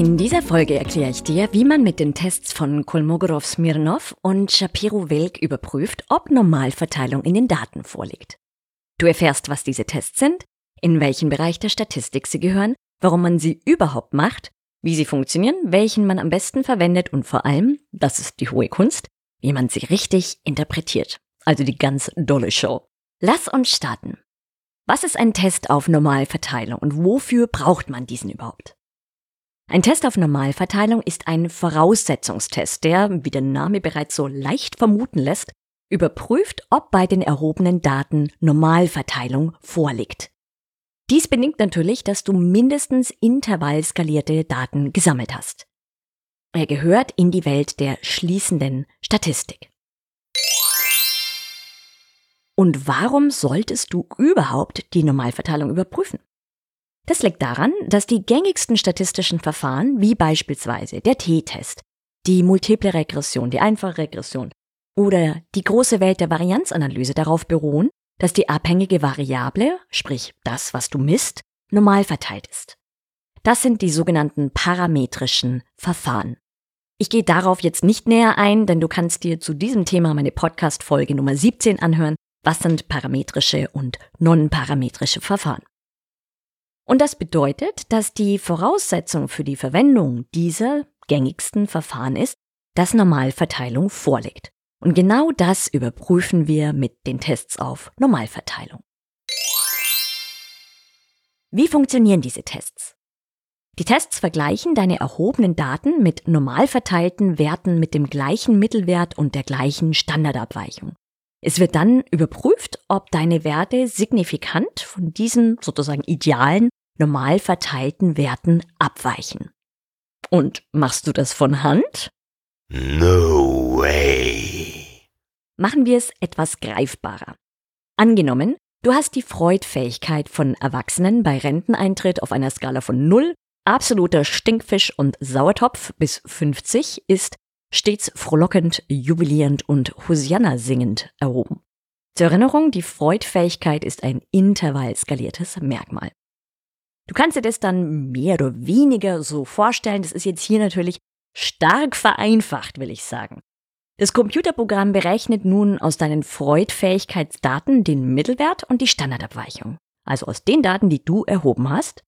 In dieser Folge erkläre ich dir, wie man mit den Tests von Kolmogorov-Smirnov und Shapiro-Wilk überprüft, ob Normalverteilung in den Daten vorliegt. Du erfährst, was diese Tests sind, in welchen Bereich der Statistik sie gehören, warum man sie überhaupt macht, wie sie funktionieren, welchen man am besten verwendet und vor allem, das ist die hohe Kunst, wie man sie richtig interpretiert. Also die ganz dolle Show. Lass uns starten. Was ist ein Test auf Normalverteilung und wofür braucht man diesen überhaupt? Ein Test auf Normalverteilung ist ein Voraussetzungstest, der, wie der Name bereits so leicht vermuten lässt, überprüft, ob bei den erhobenen Daten Normalverteilung vorliegt. Dies bedingt natürlich, dass du mindestens intervallskalierte Daten gesammelt hast. Er gehört in die Welt der schließenden Statistik. Und warum solltest du überhaupt die Normalverteilung überprüfen? Das liegt daran, dass die gängigsten statistischen Verfahren, wie beispielsweise der T-Test, die multiple Regression, die einfache Regression oder die große Welt der Varianzanalyse darauf beruhen, dass die abhängige Variable, sprich das, was du misst, normal verteilt ist. Das sind die sogenannten parametrischen Verfahren. Ich gehe darauf jetzt nicht näher ein, denn du kannst dir zu diesem Thema meine Podcast-Folge Nummer 17 anhören. Was sind parametrische und non-parametrische Verfahren? Und das bedeutet, dass die Voraussetzung für die Verwendung dieser gängigsten Verfahren ist, dass Normalverteilung vorliegt. Und genau das überprüfen wir mit den Tests auf Normalverteilung. Wie funktionieren diese Tests? Die Tests vergleichen deine erhobenen Daten mit normal verteilten Werten mit dem gleichen Mittelwert und der gleichen Standardabweichung. Es wird dann überprüft, ob deine Werte signifikant von diesen sozusagen idealen normal verteilten Werten abweichen. Und machst du das von Hand? No way. Machen wir es etwas greifbarer. Angenommen, du hast die Freudfähigkeit von Erwachsenen bei Renteneintritt auf einer Skala von 0, absoluter Stinkfisch und Sauertopf bis 50 ist stets frohlockend, jubilierend und Hosianna singend erhoben. Zur Erinnerung, die Freudfähigkeit ist ein intervallskaliertes Merkmal. Du kannst dir das dann mehr oder weniger so vorstellen. Das ist jetzt hier natürlich stark vereinfacht, will ich sagen. Das Computerprogramm berechnet nun aus deinen Freud-Fähigkeitsdaten den Mittelwert und die Standardabweichung. Also aus den Daten, die du erhoben hast.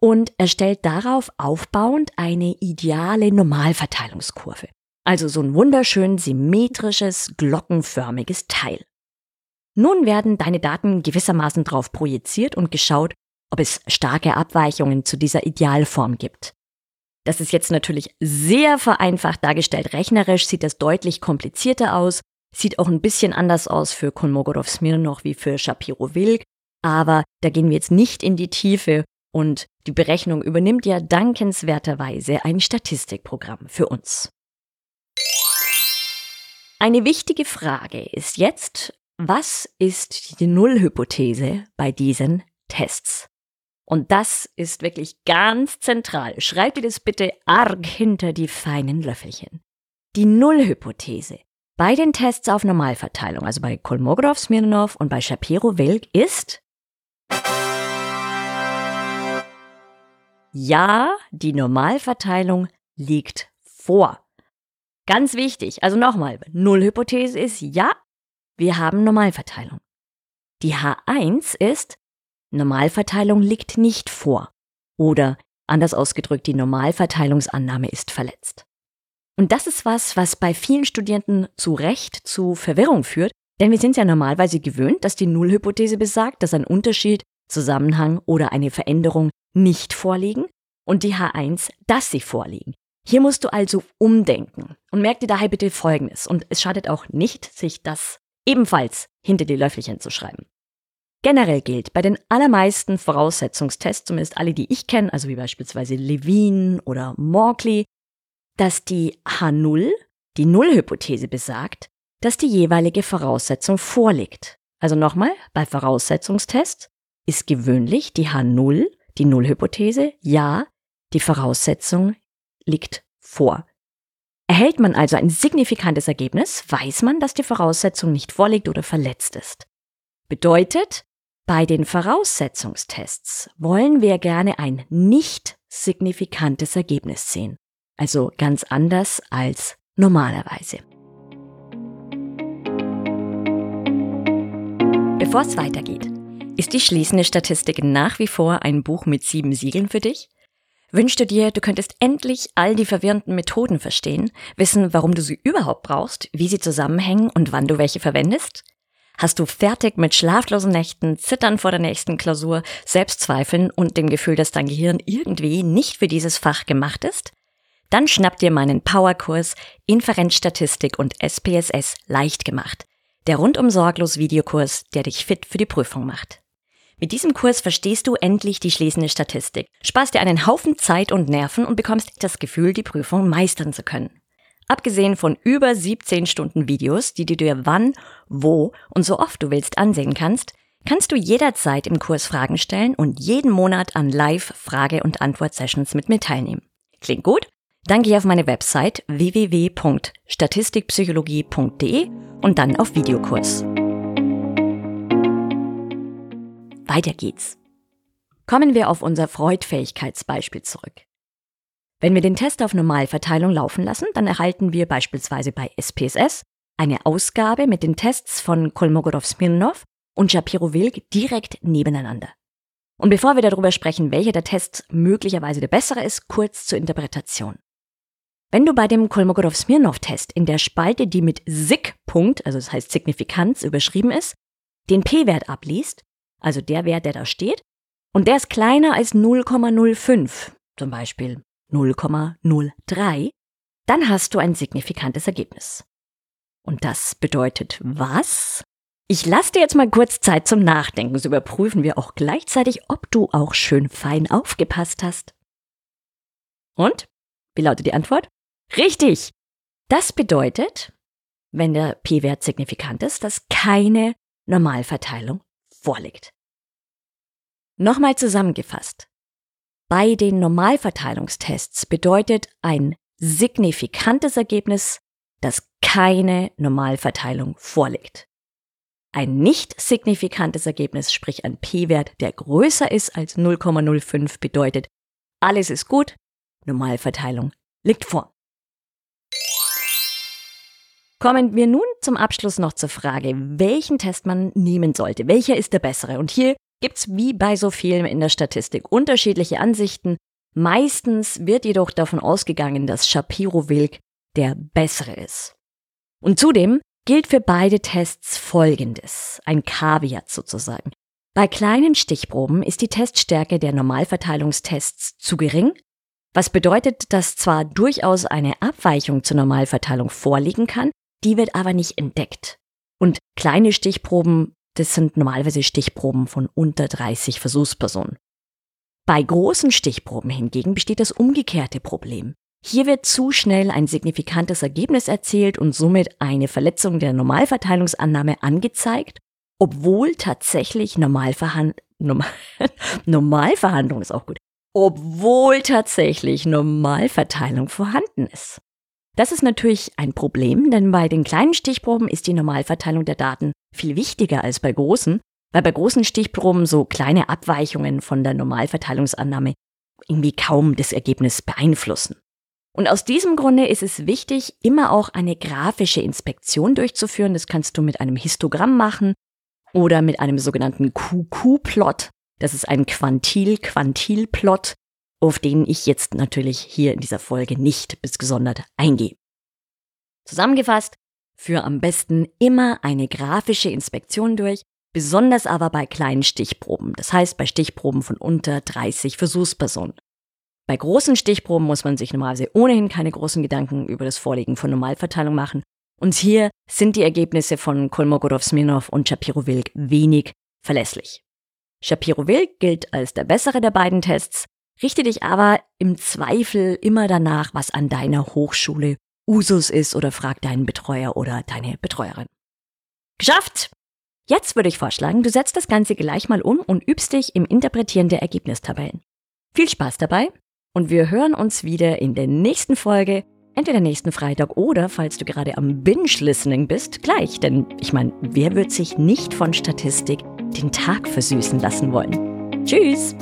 Und erstellt darauf aufbauend eine ideale Normalverteilungskurve. Also so ein wunderschön symmetrisches, glockenförmiges Teil. Nun werden deine Daten gewissermaßen drauf projiziert und geschaut, ob es starke Abweichungen zu dieser Idealform gibt. Das ist jetzt natürlich sehr vereinfacht dargestellt. Rechnerisch sieht das deutlich komplizierter aus, sieht auch ein bisschen anders aus für Kolmogorov-Smirnov wie für Shapiro-Wilk, aber da gehen wir jetzt nicht in die Tiefe und die Berechnung übernimmt ja dankenswerterweise ein Statistikprogramm für uns. Eine wichtige Frage ist jetzt, was ist die Nullhypothese bei diesen Tests? Und das ist wirklich ganz zentral. Schreib dir das bitte arg hinter die feinen Löffelchen. Die Nullhypothese bei den Tests auf Normalverteilung, also bei Kolmogorov, Smirnov und bei Shapiro-Wilk ist Ja, die Normalverteilung liegt vor. Ganz wichtig, also nochmal, Nullhypothese ist ja, wir haben Normalverteilung. Die H1 ist, Normalverteilung liegt nicht vor. Oder anders ausgedrückt, die Normalverteilungsannahme ist verletzt. Und das ist was, was bei vielen Studierenden zu Recht zu Verwirrung führt, denn wir sind ja normalerweise gewöhnt, dass die Nullhypothese besagt, dass ein Unterschied, Zusammenhang oder eine Veränderung nicht vorliegen und die H1, dass sie vorliegen. Hier musst du also umdenken und merk dir daher bitte Folgendes. Und es schadet auch nicht, sich das ebenfalls hinter die Löffelchen zu schreiben. Generell gilt bei den allermeisten Voraussetzungstests, zumindest alle, die ich kenne, also wie beispielsweise Levine oder Morkley, dass die H0, Die Nullhypothese besagt, dass die jeweilige Voraussetzung vorliegt. Also nochmal, bei Voraussetzungstests ist gewöhnlich die H0, die Nullhypothese, ja, die Voraussetzung liegt vor. Erhält man also ein signifikantes Ergebnis, weiß man, dass die Voraussetzung nicht vorliegt oder verletzt ist. Bedeutet, bei den Voraussetzungstests wollen wir gerne ein nicht signifikantes Ergebnis sehen. Also ganz anders als normalerweise. Bevor es weitergeht, ist die schließende Statistik nach wie vor ein Buch mit sieben Siegeln für dich? Wünschst du dir, du könntest endlich all die verwirrenden Methoden verstehen, wissen, warum du sie überhaupt brauchst, wie sie zusammenhängen und wann du welche verwendest? Hast du fertig mit schlaflosen Nächten, Zittern vor der nächsten Klausur, Selbstzweifeln und dem Gefühl, dass dein Gehirn irgendwie nicht für dieses Fach gemacht ist? Dann schnapp dir meinen Powerkurs Inferenzstatistik und SPSS leicht gemacht. Der rundum sorglos Videokurs, der dich fit für die Prüfung macht. Mit diesem Kurs verstehst du endlich die schließende Statistik, sparst dir einen Haufen Zeit und Nerven und bekommst das Gefühl, die Prüfung meistern zu können. Abgesehen von über 17 Stunden Videos, die du dir wann, wo und so oft du willst ansehen kannst, kannst du jederzeit im Kurs Fragen stellen und jeden Monat an Live-Frage- und Antwort-Sessions mit mir teilnehmen. Klingt gut? Dann geh auf meine Website www.statistikpsychologie.de und dann auf Videokurs. Weiter geht's. Kommen wir auf unser Freudfähigkeitsbeispiel zurück. Wenn wir den Test auf Normalverteilung laufen lassen, dann erhalten wir beispielsweise bei SPSS eine Ausgabe mit den Tests von Kolmogorov-Smirnov und Shapiro-Wilk direkt nebeneinander. Und bevor wir darüber sprechen, welcher der Tests möglicherweise der bessere ist, kurz zur Interpretation. Wenn du bei dem Kolmogorov-Smirnov-Test in der Spalte, die mit SIG-Punkt, also das heißt Signifikanz, überschrieben ist, den P-Wert abliest, also der Wert, der da steht, und der ist kleiner als 0,05, zum Beispiel 0,03, dann hast du ein signifikantes Ergebnis. Und das bedeutet was? Ich lasse dir jetzt mal kurz Zeit zum Nachdenken, so überprüfen wir auch gleichzeitig, ob du auch schön fein aufgepasst hast. Und? Wie lautet die Antwort? Richtig! Das bedeutet, wenn der p-Wert signifikant ist, dass keine Normalverteilung vorliegt. Nochmal zusammengefasst. Bei den Normalverteilungstests bedeutet ein signifikantes Ergebnis, dass keine Normalverteilung vorliegt. Ein nicht signifikantes Ergebnis, sprich ein p-Wert, der größer ist als 0,05, bedeutet, alles ist gut, Normalverteilung liegt vor. Kommen wir nun zum Abschluss noch zur Frage, welchen Test man nehmen sollte. Welcher ist der bessere? Und hier gibt's wie bei so vielen in der Statistik unterschiedliche Ansichten. Meistens wird jedoch davon ausgegangen, dass Shapiro-Wilk der bessere ist. Und zudem gilt für beide Tests Folgendes, ein Kaviat sozusagen. Bei kleinen Stichproben ist die Teststärke der Normalverteilungstests zu gering, was bedeutet, dass zwar durchaus eine Abweichung zur Normalverteilung vorliegen kann, die wird aber nicht entdeckt. Und kleine Stichproben, das sind normalerweise Stichproben von unter 30 Versuchspersonen. Bei großen Stichproben hingegen besteht das umgekehrte Problem. Hier wird zu schnell ein signifikantes Ergebnis erzielt und somit eine Verletzung der Normalverteilungsannahme angezeigt, obwohl tatsächlich Normalverhand Normal Normalverhandlung ist auch gut, obwohl tatsächlich Normalverteilung vorhanden ist. Das ist natürlich ein Problem, denn bei den kleinen Stichproben ist die Normalverteilung der Daten viel wichtiger als bei großen, weil bei großen Stichproben so kleine Abweichungen von der Normalverteilungsannahme irgendwie kaum das Ergebnis beeinflussen. Und aus diesem Grunde ist es wichtig, immer auch eine grafische Inspektion durchzuführen. Das kannst du mit einem Histogramm machen oder mit einem sogenannten QQ-Plot. Das ist ein Quantil-Quantil-Plot auf den ich jetzt natürlich hier in dieser Folge nicht bis gesondert eingehe. Zusammengefasst, für am besten immer eine grafische Inspektion durch, besonders aber bei kleinen Stichproben, das heißt bei Stichproben von unter 30 Versuchspersonen. Bei großen Stichproben muss man sich normalerweise ohnehin keine großen Gedanken über das Vorliegen von Normalverteilung machen. Und hier sind die Ergebnisse von Kolmogorov-Smirnov und Shapiro-Wilk wenig verlässlich. Shapiro-Wilk gilt als der bessere der beiden Tests, Richte dich aber im Zweifel immer danach, was an deiner Hochschule Usus ist oder frag deinen Betreuer oder deine Betreuerin. Geschafft! Jetzt würde ich vorschlagen, du setzt das Ganze gleich mal um und übst dich im Interpretieren der Ergebnistabellen. Viel Spaß dabei und wir hören uns wieder in der nächsten Folge, entweder nächsten Freitag oder, falls du gerade am Binge-Listening bist, gleich. Denn ich meine, wer wird sich nicht von Statistik den Tag versüßen lassen wollen? Tschüss!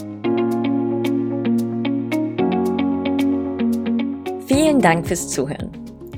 Vielen Dank fürs Zuhören.